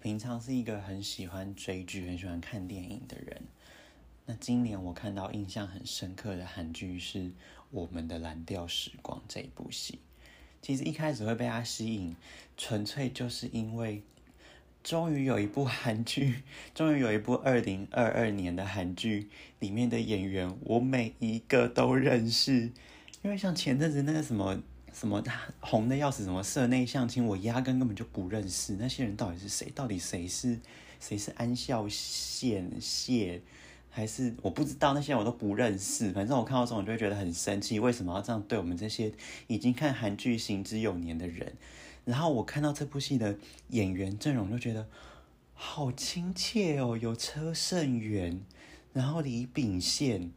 平常是一个很喜欢追剧、很喜欢看电影的人。那今年我看到印象很深刻的韩剧是《我们的蓝调时光》这一部戏。其实一开始会被它吸引，纯粹就是因为终于有一部韩剧，终于有一部二零二二年的韩剧里面的演员，我每一个都认识。因为像前阵子那个什么。什么他红的要死，什么社内相亲，我压根根本就不认识那些人到底是谁？到底谁是谁是安孝燮谢，还是我不知道那些人我都不认识。反正我看到这种就会觉得很生气，为什么要这样对我们这些已经看韩剧行之有年的人？然后我看到这部戏的演员阵容，就觉得好亲切哦，有车胜元，然后李秉宪、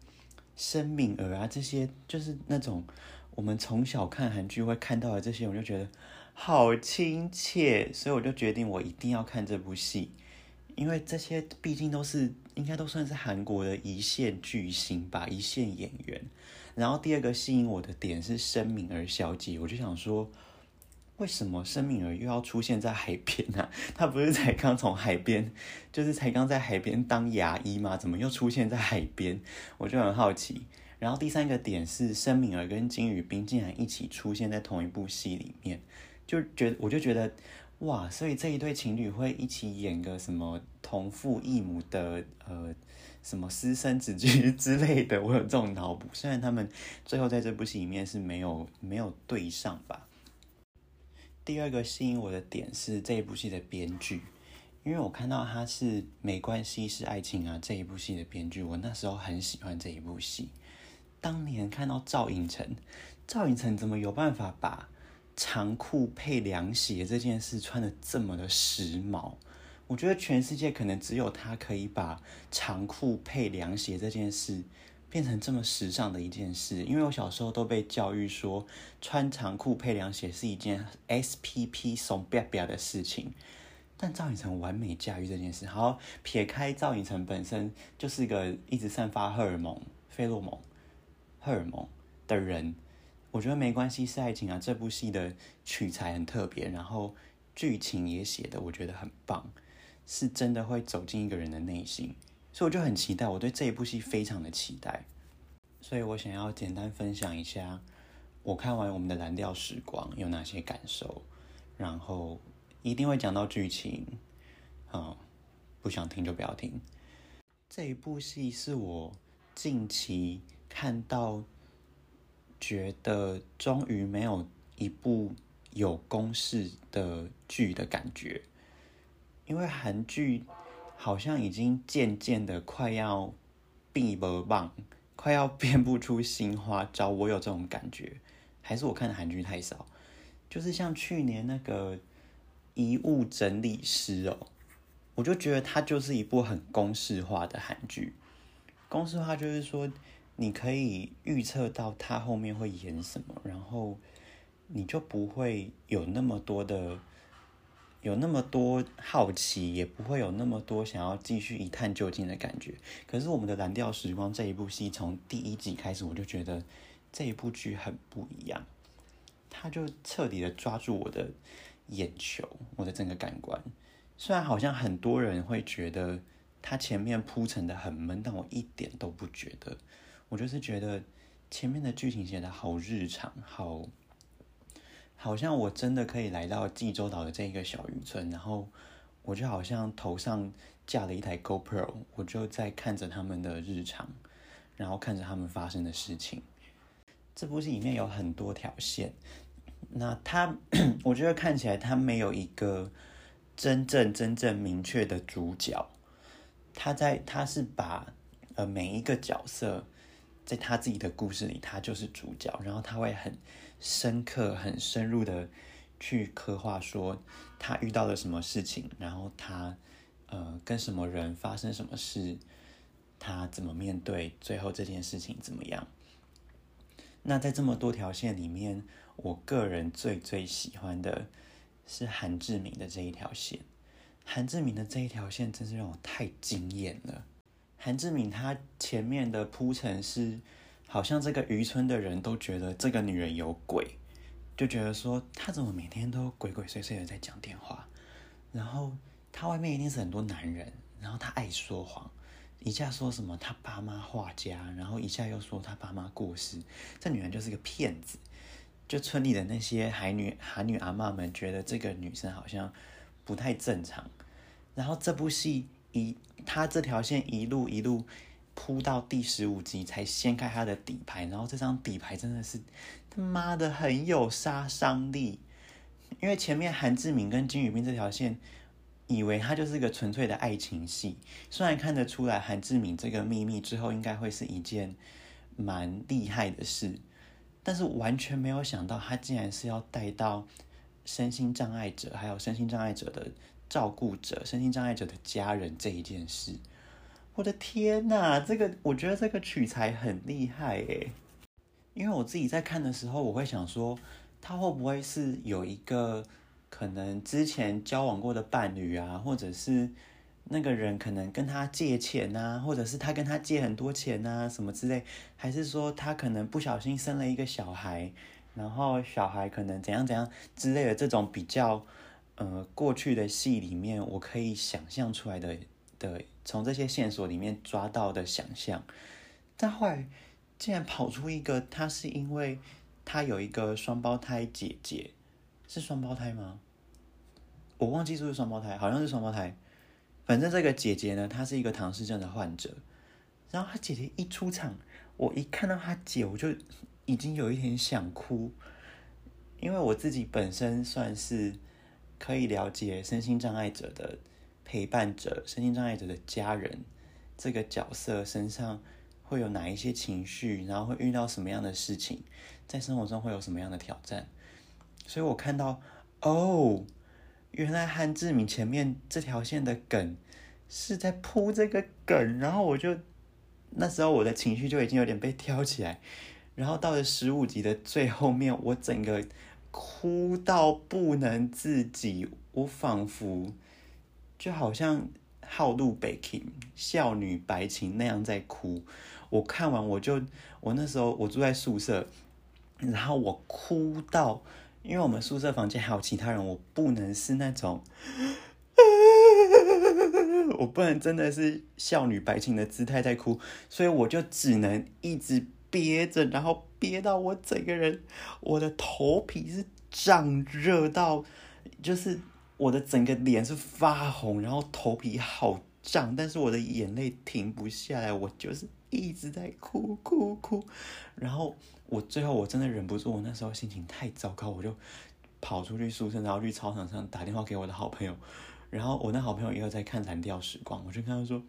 申敏儿啊，这些就是那种。我们从小看韩剧会看到的这些，我就觉得好亲切，所以我就决定我一定要看这部戏，因为这些毕竟都是应该都算是韩国的一线巨星吧，一线演员。然后第二个吸引我的点是申敏儿小姐，我就想说，为什么申敏儿又要出现在海边呢？她不是才刚从海边，就是才刚在海边当牙医吗？怎么又出现在海边？我就很好奇。然后第三个点是申敏儿跟金宇彬竟然一起出现在同一部戏里面，就觉我就觉得哇，所以这一对情侣会一起演个什么同父异母的呃什么私生子剧之类的，我有这种脑补。虽然他们最后在这部戏里面是没有没有对上吧。第二个吸引我的点是这一部戏的编剧，因为我看到他是没关系是爱情啊这一部戏的编剧，我那时候很喜欢这一部戏。当年看到赵寅成，赵寅成怎么有办法把长裤配凉鞋这件事穿的这么的时髦？我觉得全世界可能只有他可以把长裤配凉鞋这件事变成这么时尚的一件事。因为我小时候都被教育说，穿长裤配凉鞋是一件 S P P 怂吧吧的事情。但赵寅成完美驾驭这件事。好，撇开赵寅成本身就是一个一直散发荷尔蒙、费洛蒙。荷尔蒙的人，我觉得没关系，是爱情啊。这部戏的取材很特别，然后剧情也写的我觉得很棒，是真的会走进一个人的内心，所以我就很期待。我对这一部戏非常的期待，所以我想要简单分享一下我看完我们的蓝调时光有哪些感受，然后一定会讲到剧情，嗯，不想听就不要听。这一部戏是我近期。看到，觉得终于没有一部有公式的剧的感觉，因为韩剧好像已经渐渐的快要闭不棒，快要编不出新花招。我有这种感觉，还是我看的韩剧太少？就是像去年那个《遗物整理师》哦，我就觉得它就是一部很公式化的韩剧。公式化就是说。你可以预测到他后面会演什么，然后你就不会有那么多的有那么多好奇，也不会有那么多想要继续一探究竟的感觉。可是我们的《蓝调时光》这一部戏，从第一集开始，我就觉得这一部剧很不一样，他就彻底的抓住我的眼球，我的整个感官。虽然好像很多人会觉得他前面铺陈的很闷，但我一点都不觉得。我就是觉得前面的剧情写的好日常，好，好像我真的可以来到济州岛的这一个小渔村，然后我就好像头上架了一台 GoPro，我就在看着他们的日常，然后看着他们发生的事情。这部戏里面有很多条线，那他 我觉得看起来他没有一个真正真正明确的主角，他在他是把呃每一个角色。在他自己的故事里，他就是主角，然后他会很深刻、很深入的去刻画说他遇到了什么事情，然后他呃跟什么人发生什么事，他怎么面对，最后这件事情怎么样？那在这么多条线里面，我个人最最喜欢的是韩志明的这一条线，韩志明的这一条线真是让我太惊艳了。韩志敏他前面的铺陈是，好像这个渔村的人都觉得这个女人有鬼，就觉得说她怎么每天都鬼鬼祟祟的在讲电话，然后她外面一定是很多男人，然后她爱说谎，一下说什么她爸妈画家，然后一下又说她爸妈过世，这女人就是个骗子。就村里的那些海女、海女阿妈们觉得这个女生好像不太正常，然后这部戏一他这条线一路一路铺到第十五集才掀开他的底牌，然后这张底牌真的是他妈的很有杀伤力，因为前面韩志敏跟金宇彬这条线。以为他就是个纯粹的爱情戏，虽然看得出来韩志敏这个秘密之后应该会是一件蛮厉害的事，但是完全没有想到他竟然是要带到身心障碍者，还有身心障碍者的照顾者、身心障碍者的家人这一件事。我的天呐，这个我觉得这个取材很厉害诶，因为我自己在看的时候，我会想说他会不会是有一个。可能之前交往过的伴侣啊，或者是那个人可能跟他借钱啊，或者是他跟他借很多钱啊，什么之类，还是说他可能不小心生了一个小孩，然后小孩可能怎样怎样之类的这种比较呃过去的戏里面，我可以想象出来的的从这些线索里面抓到的想象，但后来竟然跑出一个，他是因为他有一个双胞胎姐姐。是双胞胎吗？我忘记是不是双胞胎，好像是双胞胎。反正这个姐姐呢，她是一个唐氏症的患者。然后她姐姐一出场，我一看到她姐，我就已经有一点想哭，因为我自己本身算是可以了解身心障碍者的陪伴者、身心障碍者的家人这个角色身上会有哪一些情绪，然后会遇到什么样的事情，在生活中会有什么样的挑战。所以我看到，哦，原来韩志敏前面这条线的梗是在铺这个梗，然后我就那时候我的情绪就已经有点被挑起来，然后到了十五集的最后面，我整个哭到不能自己，我仿佛就好像好路北琴少女白情那样在哭。我看完我就我那时候我住在宿舍，然后我哭到。因为我们宿舍房间还有其他人，我不能是那种，我不能真的是少女白情的姿态在哭，所以我就只能一直憋着，然后憋到我整个人，我的头皮是胀热到，就是我的整个脸是发红，然后头皮好胀，但是我的眼泪停不下来，我就是一直在哭哭哭，然后。我最后我真的忍不住，我那时候心情太糟糕，我就跑出去宿舍，然后去操场上打电话给我的好朋友，然后我那好朋友也有在看《蓝调时光》，我就跟他说：“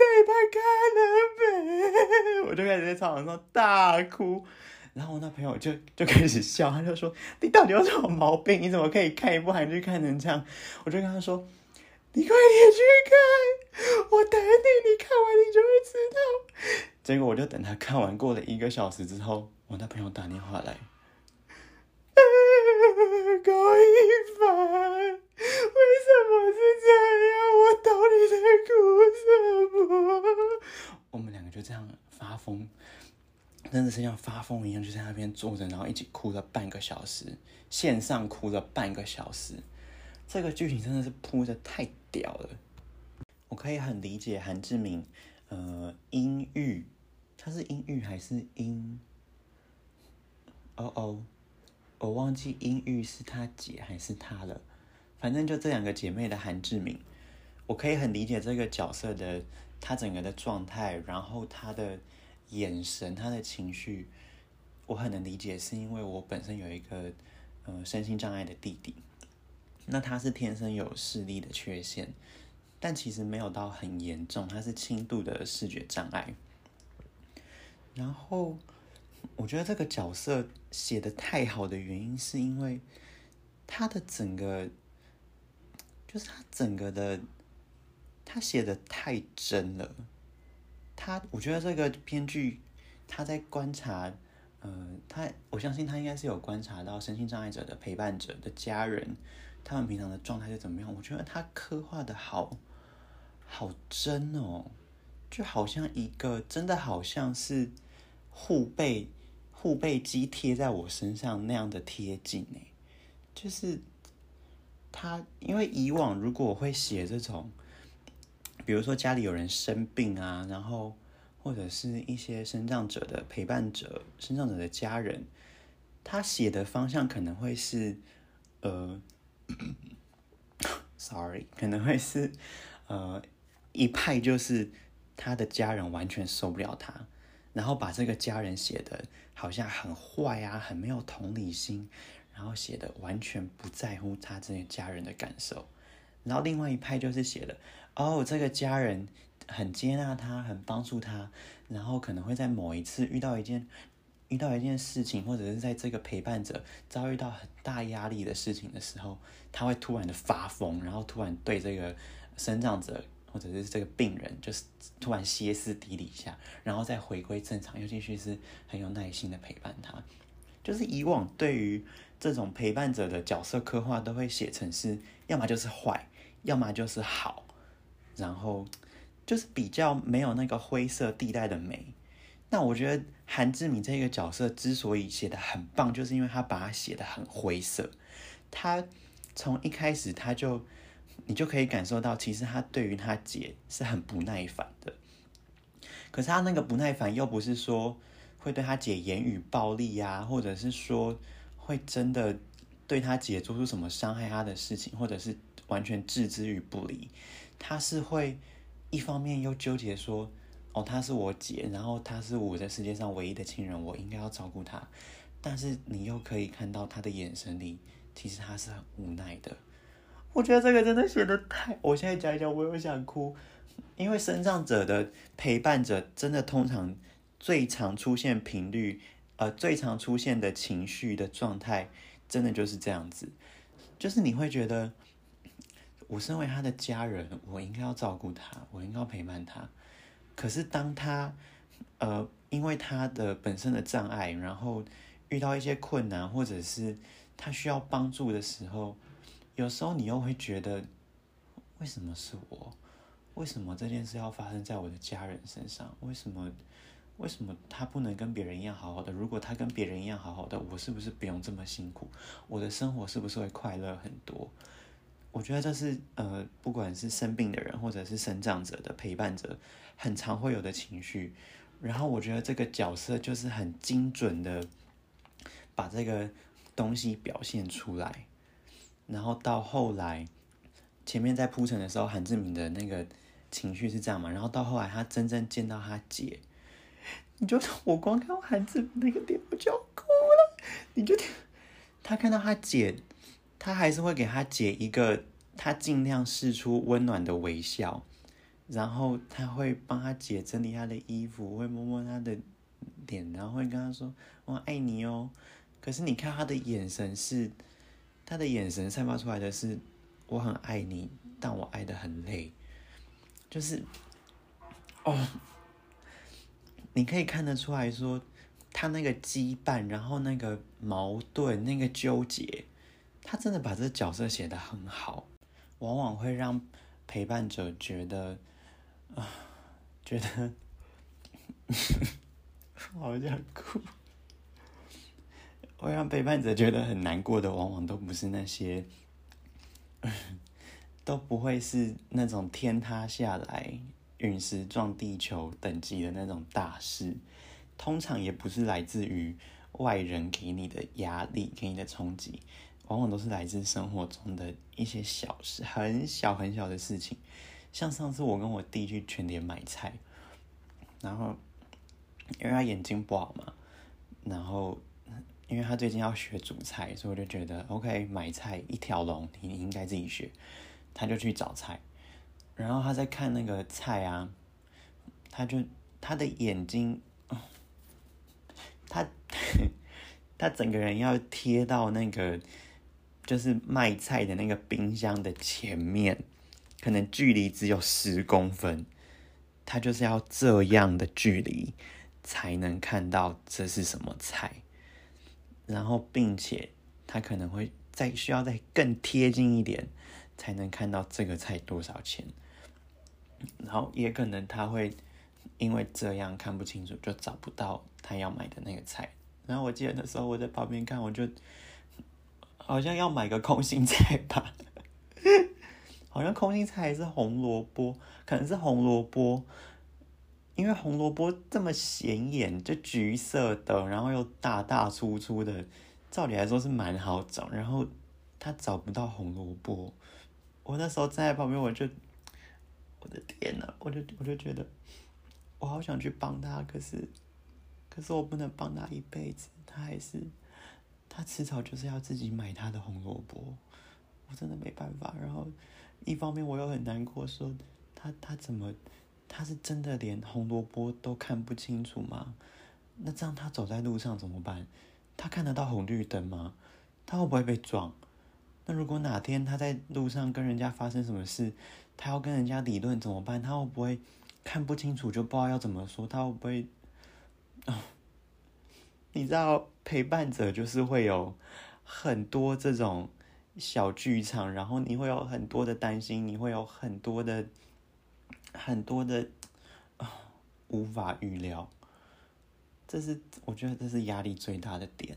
你再拍看了没？” 我就开始在操场上大哭，然后我那朋友就就开始笑，他就说：“你到底有什么毛病？你怎么可以看一部韩剧看成这样？”我就跟他说：“你快点去看，我等你，你看完你就会知道。”结果我就等他看完，过了一个小时之后，我那朋友打电话来，高一凡，为什么是这样？我到底在哭什么？我们两个就这样发疯，真的是像发疯一样，就在那边坐着，然后一起哭了半个小时，线上哭了半个小时。这个剧情真的是铺的太屌了，我可以很理解韩志明，呃，阴郁。他是阴郁还是阴？哦哦，我忘记阴郁是他姐还是他了。反正就这两个姐妹的韩志敏，我可以很理解这个角色的他整个的状态，然后他的眼神、他的情绪，我很能理解，是因为我本身有一个呃身心障碍的弟弟，那他是天生有视力的缺陷，但其实没有到很严重，他是轻度的视觉障碍。然后，我觉得这个角色写的太好的原因，是因为他的整个，就是他整个的，他写的太真了。他，我觉得这个编剧他在观察，呃，他我相信他应该是有观察到身心障碍者的陪伴者的家人，他们平常的状态是怎么样。我觉得他刻画的好好真哦。就好像一个真的好像是护背护背机贴在我身上那样的贴近哎，就是他因为以往如果会写这种，比如说家里有人生病啊，然后或者是一些生长者的陪伴者、生长者的家人，他写的方向可能会是，呃，sorry，可能会是，呃，一派就是他的家人完全受不了他，然后把这个家人写的好像很坏啊，很没有同理心。然后写的完全不在乎他这些家人的感受，然后另外一派就是写的哦，这个家人很接纳他，很帮助他，然后可能会在某一次遇到一件遇到一件事情，或者是在这个陪伴者遭遇到很大压力的事情的时候，他会突然的发疯，然后突然对这个生长者或者是这个病人，就是突然歇斯底里下，然后再回归正常，又继续是很有耐心的陪伴他，就是以往对于。这种陪伴者的角色刻画都会写成是，要么就是坏，要么就是好，然后就是比较没有那个灰色地带的美。那我觉得韩志敏这个角色之所以写的很棒，就是因为他把它写的很灰色。他从一开始他就，你就可以感受到，其实他对于他姐是很不耐烦的。可是他那个不耐烦又不是说会对他姐言语暴力呀，或者是说。会真的对他姐做出什么伤害他的事情，或者是完全置之于不理。他是会一方面又纠结说：“哦，她是我姐，然后她是我在世界上唯一的亲人，我应该要照顾她。”但是你又可以看到他的眼神里，其实他是很无奈的。我觉得这个真的写的太……我现在讲一讲，我又想哭，因为生长者的陪伴者真的通常最常出现频率。呃，最常出现的情绪的状态，真的就是这样子，就是你会觉得，我身为他的家人，我应该要照顾他，我应该要陪伴他。可是当他，呃，因为他的本身的障碍，然后遇到一些困难，或者是他需要帮助的时候，有时候你又会觉得，为什么是我？为什么这件事要发生在我的家人身上？为什么？为什么他不能跟别人一样好好的？如果他跟别人一样好好的，我是不是不用这么辛苦？我的生活是不是会快乐很多？我觉得这是呃，不管是生病的人或者是生长者的陪伴者，很常会有的情绪。然后我觉得这个角色就是很精准的把这个东西表现出来。然后到后来，前面在铺陈的时候，韩志明的那个情绪是这样嘛？然后到后来，他真正见到他姐。你就我光看到韩志那个点我就哭了。你就他看到他姐，他还是会给他姐一个他尽量试出温暖的微笑，然后他会帮他姐整理他的衣服，会摸摸他的脸，然后会跟他说我爱你哦。可是你看他的眼神是，他的眼神散发出来的是我很爱你，但我爱的很累，就是哦。你可以看得出来说，他那个羁绊，然后那个矛盾，那个纠结，他真的把这个角色写得很好，往往会让陪伴者觉得啊，觉得 好想哭，会让背叛者觉得很难过的，往往都不是那些，都不会是那种天塌下来。陨石撞地球等级的那种大事，通常也不是来自于外人给你的压力、给你的冲击，往往都是来自生活中的一些小事，很小很小的事情。像上次我跟我弟去全联买菜，然后因为他眼睛不好嘛，然后因为他最近要学煮菜，所以我就觉得 OK，买菜一条龙，你应该自己学，他就去找菜。然后他在看那个菜啊，他就他的眼睛，他他整个人要贴到那个就是卖菜的那个冰箱的前面，可能距离只有十公分，他就是要这样的距离才能看到这是什么菜，然后并且他可能会再需要再更贴近一点，才能看到这个菜多少钱。然后也可能他会因为这样看不清楚，就找不到他要买的那个菜。然后我记得那时候我在旁边看，我就好像要买个空心菜吧，好像空心菜还是红萝卜，可能是红萝卜，因为红萝卜这么显眼，就橘色的，然后又大大粗粗的，照理来说是蛮好找，然后他找不到红萝卜，我那时候站在旁边，我就，我的天呐，我就我就觉得，我好想去帮他，可是，可是我不能帮他一辈子，他还是。他迟早就是要自己买他的红萝卜，我真的没办法。然后一方面我又很难过，说他他怎么他是真的连红萝卜都看不清楚吗？那这样他走在路上怎么办？他看得到红绿灯吗？他会不会被撞？那如果哪天他在路上跟人家发生什么事，他要跟人家理论怎么办？他会不会看不清楚就不知道要怎么说？他会不会啊？你知道陪伴者就是会有很多这种小剧场，然后你会有很多的担心，你会有很多的很多的啊无法预料，这是我觉得这是压力最大的点。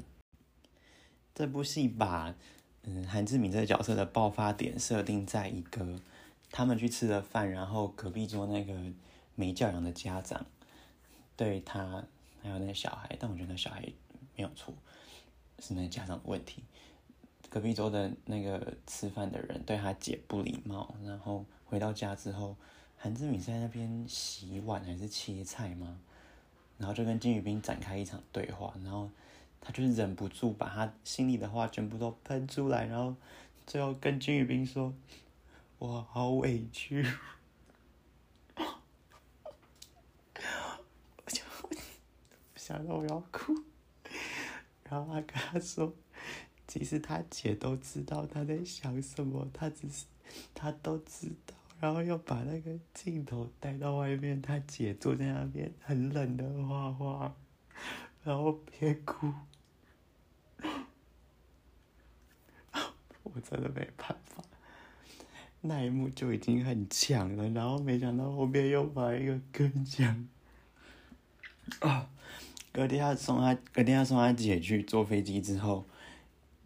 这部戏把嗯韩志敏这个角色的爆发点设定在一个他们去吃了饭，然后隔壁桌那个没教养的家长对他。还有那个小孩，但我觉得那小孩没有错，是那家长的问题。隔壁桌的那个吃饭的人对他姐不礼貌，然后回到家之后，韩志敏在那边洗碗还是切菜吗？然后就跟金宇彬展开一场对话，然后他就是忍不住把他心里的话全部都喷出来，然后最后跟金宇彬说：“我好委屈。”想到我要哭，然后他跟他说：“其实他姐都知道他在想什么，他只是他都知道。”然后又把那个镜头带到外面，他姐坐在那边很冷的画画，然后别哭，我真的没办法，那一幕就已经很强了，然后没想到后面又把一个更强啊。隔天他送他，隔天他送他姐去坐飞机之后，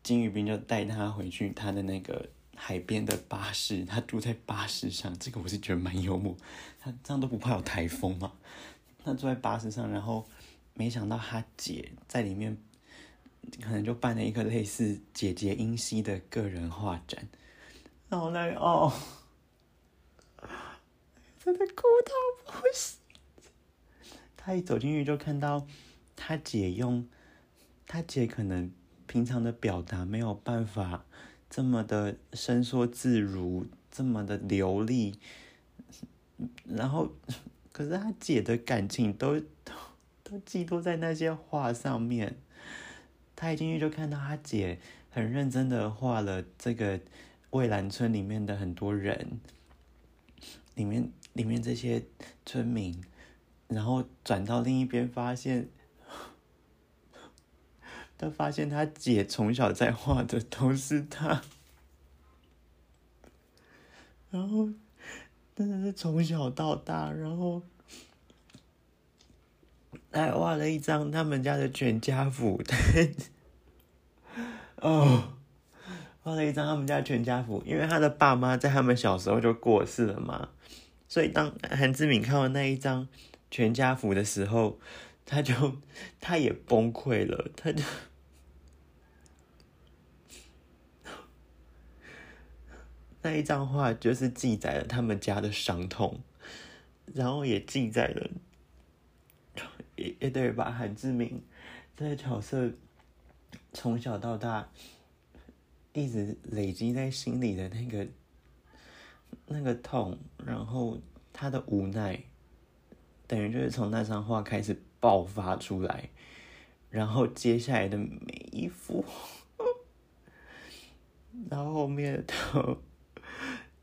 金宇彬就带他回去他的那个海边的巴士，他住在巴士上，这个我是觉得蛮幽默。他这样都不怕有台风吗？他坐在巴士上，然后没想到他姐在里面，可能就办了一个类似姐姐英熙的个人画展，然后那哦，真的哭到不行。他一走进去就看到。他姐用，他姐可能平常的表达没有办法这么的伸缩自如，这么的流利，然后，可是他姐的感情都都都寄托在那些画上面。他一进去就看到他姐很认真的画了这个蔚蓝村里面的很多人，里面里面这些村民，然后转到另一边发现。他发现他姐从小在画的都是他，然后真的是从小到大，然后还画了一张他们家的全家福，哦，画了一张他们家全家福，因为他的爸妈在他们小时候就过世了嘛，所以当韩志敏看完那一张全家福的时候。他就，他也崩溃了，他就，那一张画就是记载了他们家的伤痛，然后也记载了，也也对把韩志明这个角色从小到大一直累积在心里的那个那个痛，然后他的无奈，等于就是从那张画开始。爆发出来，然后接下来的每一幅，然后后面的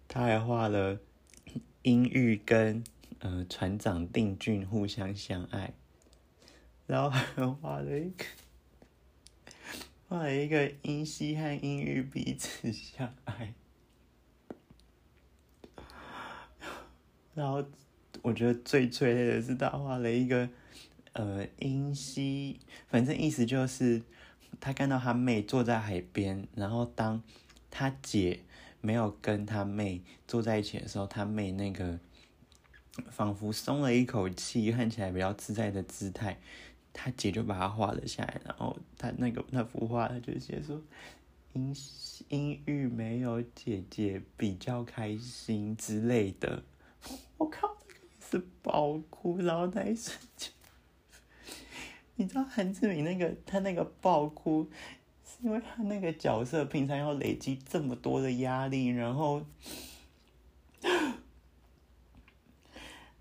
他还画了英玉跟呃船长定俊互相相爱，然后还画了一个画了一个英熙和英玉彼此相爱，然后我觉得最催泪的是他画了一个。呃，英熙，反正意思就是他看到他妹坐在海边，然后当他姐没有跟他妹坐在一起的时候，他妹那个仿佛松了一口气，看起来比较自在的姿态，他姐就把他画了下来。然后他那个那幅画，他就写说：“阴阴郁没有姐姐比较开心之类的。”我靠，那个是爆哭，然后那一瞬间，你知道韩志明那个他那个爆哭。是因为他那个角色平常要累积这么多的压力，然后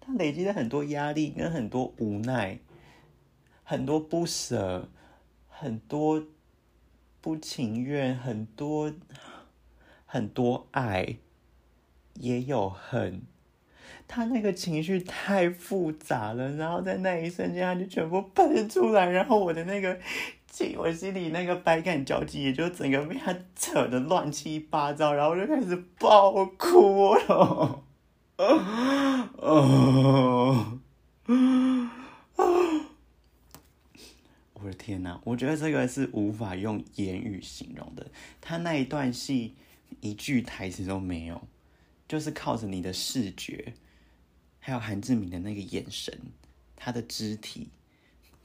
他累积了很多压力跟很多无奈，很多不舍，很多不情愿，很多很多爱，也有恨。他那个情绪太复杂了，然后在那一瞬间，他就全部喷出来，然后我的那个。我心里那个百感交集，也就整个被他扯的乱七八糟，然后就开始爆哭了。我的天哪！我觉得这个是无法用言语形容的。他那一段戏一句台词都没有，就是靠着你的视觉，还有韩志明的那个眼神，他的肢体。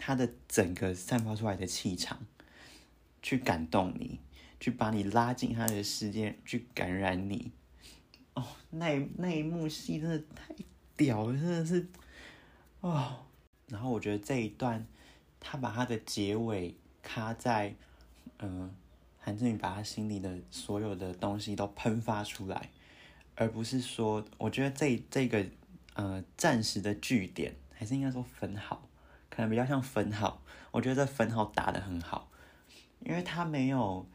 他的整个散发出来的气场，去感动你，去把你拉进他的世界，去感染你。哦，那那一幕戏真的太屌了，真的是哦。然后我觉得这一段，他把他的结尾卡在，嗯，韩志宇把他心里的所有的东西都喷发出来，而不是说，我觉得这这个呃暂时的据点，还是应该说分好。可能比较像分号，我觉得分号打的很好，因为他没有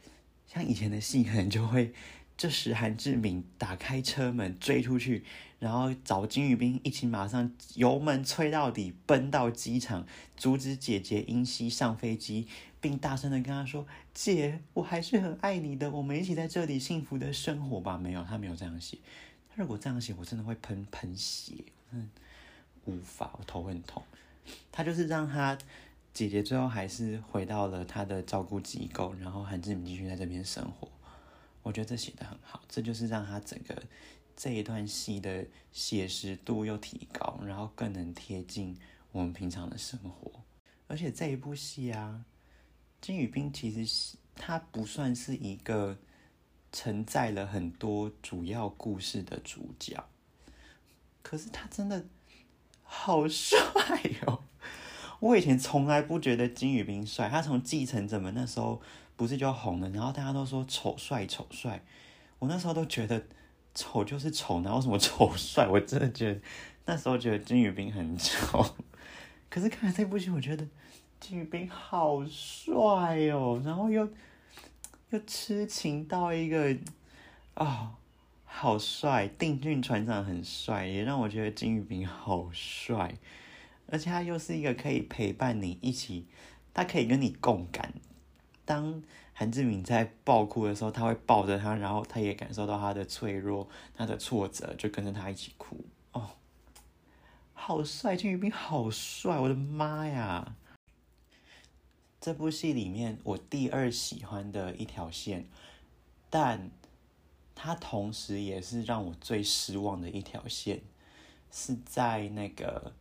像以前的戏，可能就会这时韩志明打开车门追出去，然后找金宇彬一起马上油门吹到底，奔到机场阻止姐姐英熙上飞机，并大声的跟她说：“姐，我还是很爱你的，我们一起在这里幸福的生活吧。”没有，他没有这样写。如果这样写，我真的会喷喷血，嗯，无法，我头很痛。他就是让他姐姐最后还是回到了他的照顾机构，然后韩志明继续在这边生活。我觉得这写的很好，这就是让他整个这一段戏的写实度又提高，然后更能贴近我们平常的生活。而且这一部戏啊，金宇彬其实是他不算是一个承载了很多主要故事的主角，可是他真的。好帅哦！我以前从来不觉得金宇彬帅，他从继承者们那时候不是就红了，然后大家都说丑帅丑帅，我那时候都觉得丑就是丑，哪有什么丑帅？我真的觉得那时候觉得金宇彬很丑，可是看了这部戏，我觉得金宇彬好帅哦，然后又又痴情到一个啊。好帅，定俊船长很帅，也让我觉得金宇彬好帅，而且他又是一个可以陪伴你一起，他可以跟你共感。当韩志明在爆哭的时候，他会抱着他，然后他也感受到他的脆弱、他的挫折，就跟着他一起哭。哦，好帅，金宇彬好帅，我的妈呀！这部戏里面我第二喜欢的一条线，但。他同时也是让我最失望的一条线，是在那个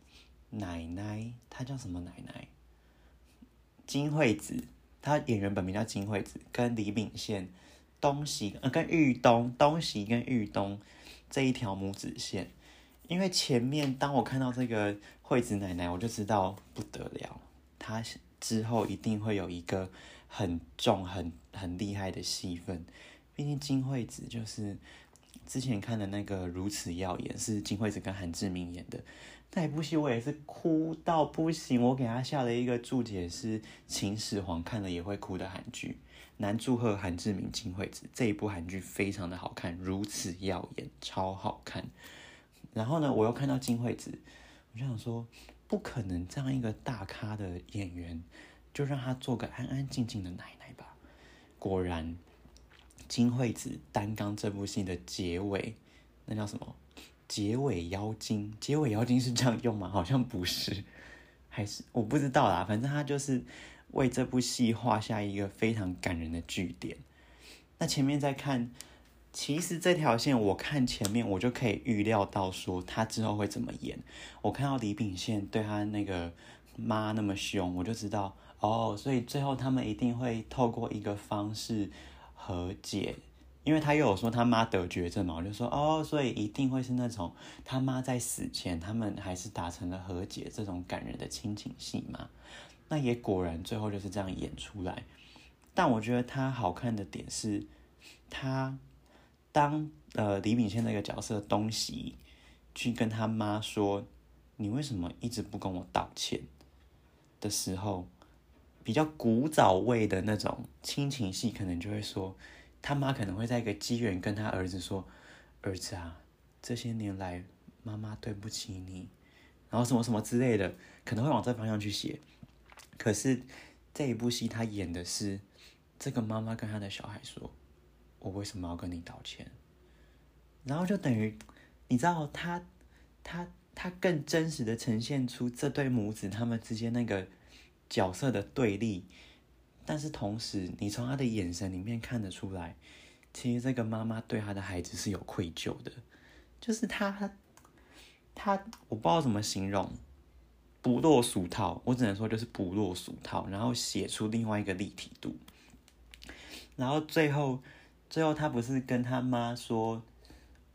奶奶，她叫什么奶奶？金惠子，她演员本名叫金惠子，跟李秉宪、东西呃跟玉东、东西跟玉东这一条母子线，因为前面当我看到这个惠子奶奶，我就知道不得了，她之后一定会有一个很重、很很厉害的戏份。毕竟金惠子就是之前看的那个《如此耀眼》，是金惠子跟韩志明演的那一部戏，我也是哭到不行。我给他下了一个注解是“秦始皇看了也会哭”的韩剧。男祝贺韩志明、金惠子这一部韩剧非常的好看，《如此耀眼》超好看。然后呢，我又看到金惠子，我就想说，不可能这样一个大咖的演员，就让他做个安安静静的奶奶吧。果然。金惠子担纲这部戏的结尾，那叫什么？结尾妖精？结尾妖精是这样用吗？好像不是，还是我不知道啦。反正他就是为这部戏画下一个非常感人的句点。那前面在看其实这条线我看前面我就可以预料到说他之后会怎么演。我看到李秉宪对他那个妈那么凶，我就知道哦，所以最后他们一定会透过一个方式和解。因为他又有说他妈得绝症嘛，我就说哦，所以一定会是那种他妈在死前他们还是达成了和解这种感人的亲情戏嘛。那也果然最后就是这样演出来。但我觉得他好看的点是，他当呃李炳宪那个角色东西去跟他妈说：“你为什么一直不跟我道歉？”的时候，比较古早味的那种亲情戏，可能就会说他妈可能会在一个机缘跟他儿子说：“儿子啊，这些年来妈妈对不起你，然后什么什么之类的，可能会往这方向去写。”可是这一部戏他演的是。这个妈妈跟他的小孩说：“我为什么要跟你道歉？”然后就等于，你知道，他他他更真实的呈现出这对母子他们之间那个角色的对立，但是同时，你从他的眼神里面看得出来，其实这个妈妈对他的孩子是有愧疚的，就是他他我不知道怎么形容，不落俗套，我只能说就是不落俗套，然后写出另外一个立体度。然后最后，最后他不是跟他妈说，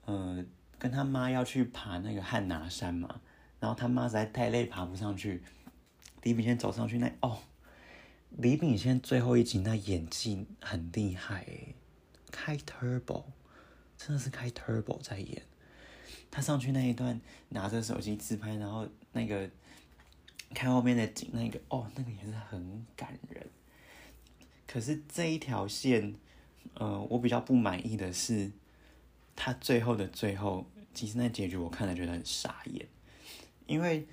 呃，跟他妈要去爬那个汉拿山嘛。然后他妈实在太累，爬不上去。李炳宪走上去，那哦，李炳宪最后一集那演技很厉害诶，开 turbo，真的是开 turbo 在演。他上去那一段拿着手机自拍，然后那个看后面的景，那个哦，那个也是很感人。可是这一条线，呃，我比较不满意的是，他最后的最后，其实那结局我看了觉得很傻眼。因为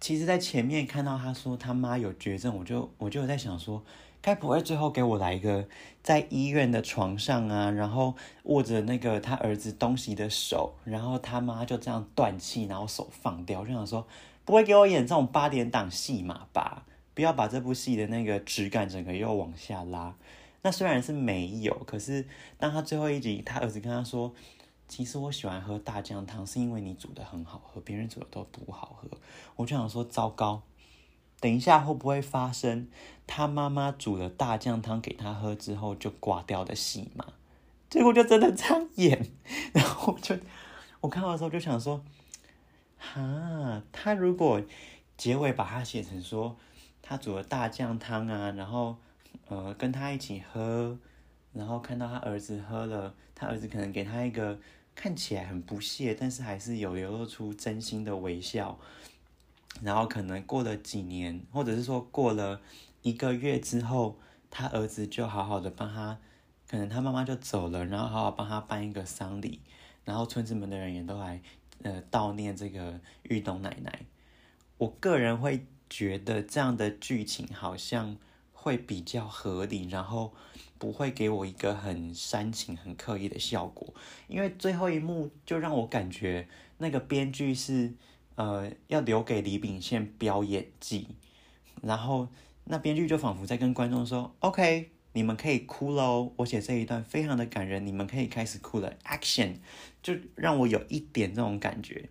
其实，在前面看到他说他妈有绝症，我就我就在想说，该不会最后给我来一个在医院的床上啊，然后握着那个他儿子东西的手，然后他妈就这样断气，然后手放掉，就想说不会给我演这种八点档戏码吧？不要把这部戏的那个质感整个又往下拉。那虽然是没有，可是当他最后一集，他儿子跟他说：“其实我喜欢喝大酱汤，是因为你煮的很好喝，别人煮的都不好喝。”我就想说，糟糕，等一下会不会发生他妈妈煮了大酱汤给他喝之后就挂掉的戏嘛？结果就真的这样演，然后就我看到的时候就想说：“哈，他如果结尾把它写成说。”他煮了大酱汤啊，然后，呃，跟他一起喝，然后看到他儿子喝了，他儿子可能给他一个看起来很不屑，但是还是有流露出真心的微笑，然后可能过了几年，或者是说过了一个月之后，他儿子就好好的帮他，可能他妈妈就走了，然后好好帮他办一个丧礼，然后村子们的人也都来，呃，悼念这个玉东奶奶。我个人会。觉得这样的剧情好像会比较合理，然后不会给我一个很煽情、很刻意的效果。因为最后一幕就让我感觉那个编剧是呃要留给李秉宪飙演技，然后那编剧就仿佛在跟观众说：“OK，你们可以哭喽，我写这一段非常的感人，你们可以开始哭了。”Action，就让我有一点这种感觉。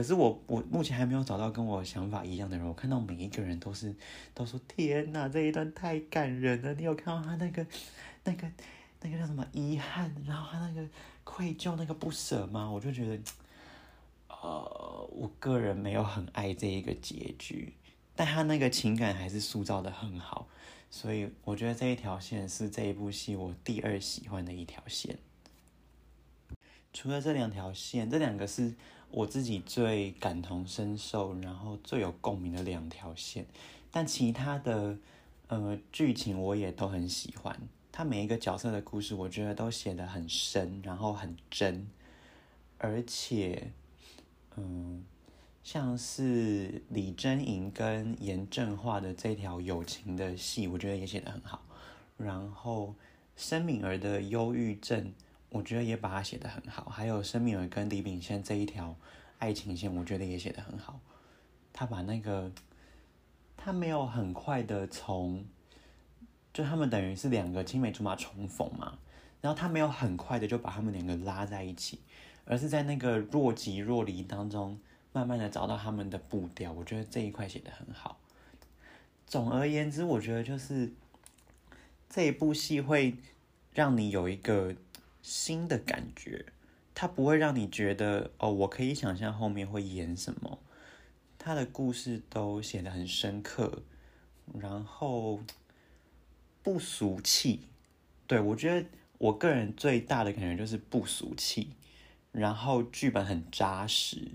可是我我目前还没有找到跟我想法一样的人。我看到每一个人都是都说天哪，这一段太感人了。你有看到他那个那个那个叫什么遗憾，然后他那个愧疚、那个不舍吗？我就觉得，呃，我个人没有很爱这一个结局，但他那个情感还是塑造的很好，所以我觉得这一条线是这一部戏我第二喜欢的一条线。除了这两条线，这两个是。我自己最感同身受，然后最有共鸣的两条线，但其他的呃剧情我也都很喜欢。他每一个角色的故事，我觉得都写得很深，然后很真，而且嗯，像是李真莹跟严正化的这条友情的戏，我觉得也写得很好。然后申敏儿的忧郁症。我觉得也把它写得很好，还有申敏儿跟李炳宪这一条爱情线，我觉得也写得很好。他把那个他没有很快的从，就他们等于是两个青梅竹马重逢嘛，然后他没有很快的就把他们两个拉在一起，而是在那个若即若离当中，慢慢的找到他们的步调。我觉得这一块写的很好。总而言之，我觉得就是这一部戏会让你有一个新的感觉，它不会让你觉得哦，我可以想象后面会演什么。他的故事都写的很深刻，然后不俗气。对我觉得我个人最大的感觉就是不俗气，然后剧本很扎实，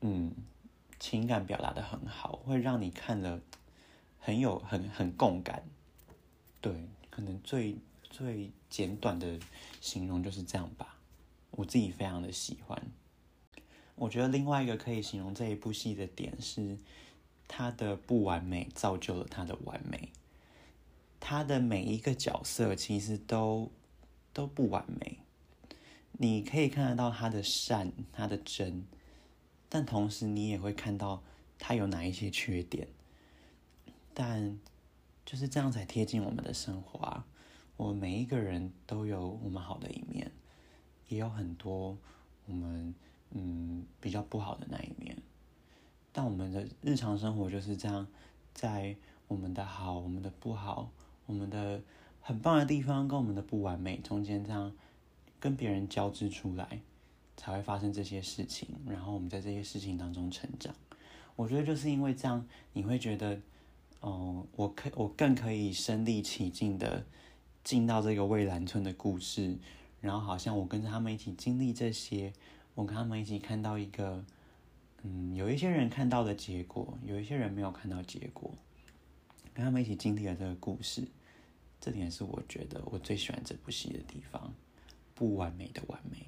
嗯，情感表达的很好，会让你看了很有很很共感。对，可能最最简短的形容就是这样吧。我自己非常的喜欢。我觉得另外一个可以形容这一部戏的点是，它的不完美造就了它的完美。他的每一个角色其实都都不完美，你可以看得到他的善，他的真，但同时你也会看到他有哪一些缺点。但就是这样才贴近我们的生活啊！我们每一个人都有我们好的一面，也有很多我们。嗯，比较不好的那一面，但我们的日常生活就是这样，在我们的好、我们的不好、我们的很棒的地方跟我们的不完美中间，这样跟别人交织出来，才会发生这些事情。然后我们在这些事情当中成长。我觉得就是因为这样，你会觉得，哦，我可我更可以身临其境的进到这个蔚蓝村的故事，然后好像我跟着他们一起经历这些。我跟他们一起看到一个，嗯，有一些人看到的结果，有一些人没有看到结果，跟他们一起经历了这个故事，这点是我觉得我最喜欢这部戏的地方，不完美的完美。